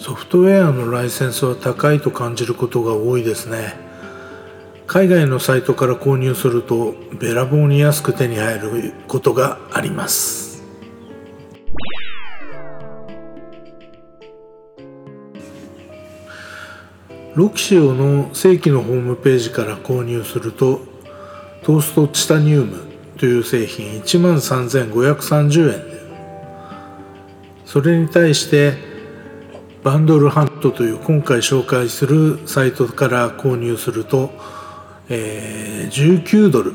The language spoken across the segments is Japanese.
ソフトウェアのライセンスは高いと感じることが多いですね。海外のサイトから購入するとべらぼうに安く手に入ることがあります。ロキシオの正規のホームページから購入するとトーストチタニウムという製品1万3530円でそれに対してバンドルハントという今回紹介するサイトから購入すると、えー、19ドル。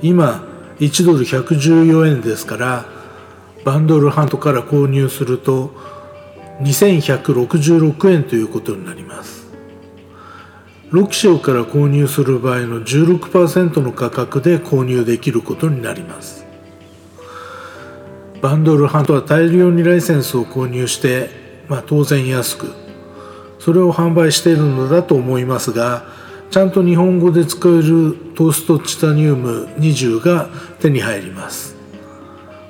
今1ドル114円ですからバンドルハントから購入すると2166円ということになります。6章から購入する場合の16%の価格で購入できることになります。バンドルハントは大量にライセンスを購入して、まあ、当然安くそれを販売しているのだと思いますがちゃんと日本語で使えるトーストチタニウム20が手に入ります。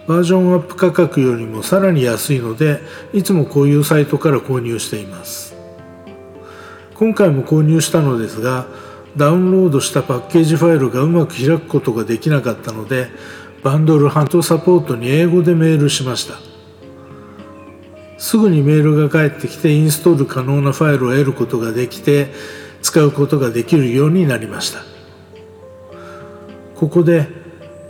バージョンアップ価格よりもさらに安いのでいつもこういうサイトから購入しています。今回も購入したのですがダウンロードしたパッケージファイルがうまく開くことができなかったのでバンドルハントサポートに英語でメールしました。すぐにメールが返ってきてインストール可能なファイルを得ることができて使うことができるようになりました。ここで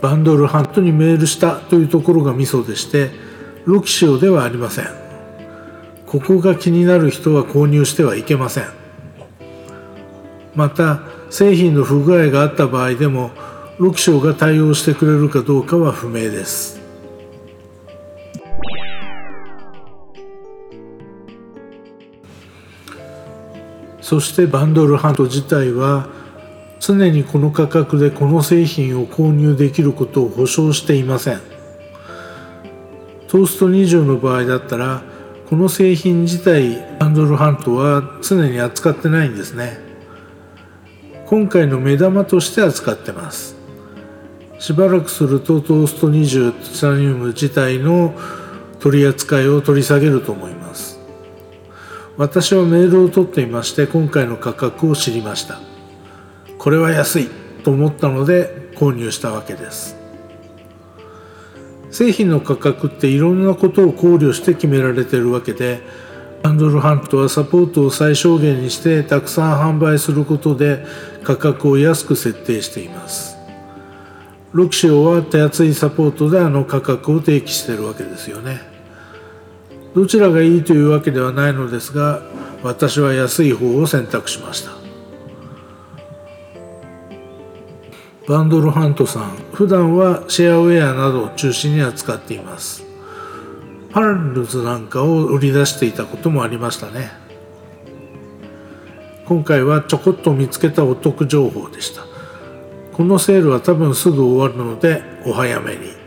バンドルハントにメールしたというところがミソでしてロキシオではありません。ここが気になる人は購入してはいけません。また製品の不具合があった場合でもロキショが対応してくれるかどうかは不明です。そしてバンドルハント自体は常にこの価格でこの製品を購入できることを保証していません。トースト20の場合だったらこの製品自体バンドルハントは常に扱ってないんですね。今回の目玉として扱ってます。しばらくするとトースト20チタニウム自体の取り扱いを取り下げると思います。私はメールを取っていまして今回の価格を知りました。これは安いと思ったので購入したわけです。製品の価格っていろんなことを考慮して決められてるわけでハンドルハントはサポートを最小限にしてたくさん販売することで価格を安く設定しています。ロキシオは手厚いサポートであの価格を提起してるわけですよね。どちらがいいというわけではないのですが私は安い方を選択しました。バンドルハントさん普段はシェアウェアなどを中心に扱っています。パラルズなんかを売り出していたこともありましたね。今回はちょこっと見つけたお得情報でした。このセールは多分すぐ終わるのでお早めに。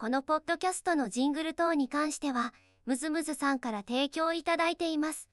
このポッドキャストのジングル等に関しては、ムズムズさんから提供いただいています。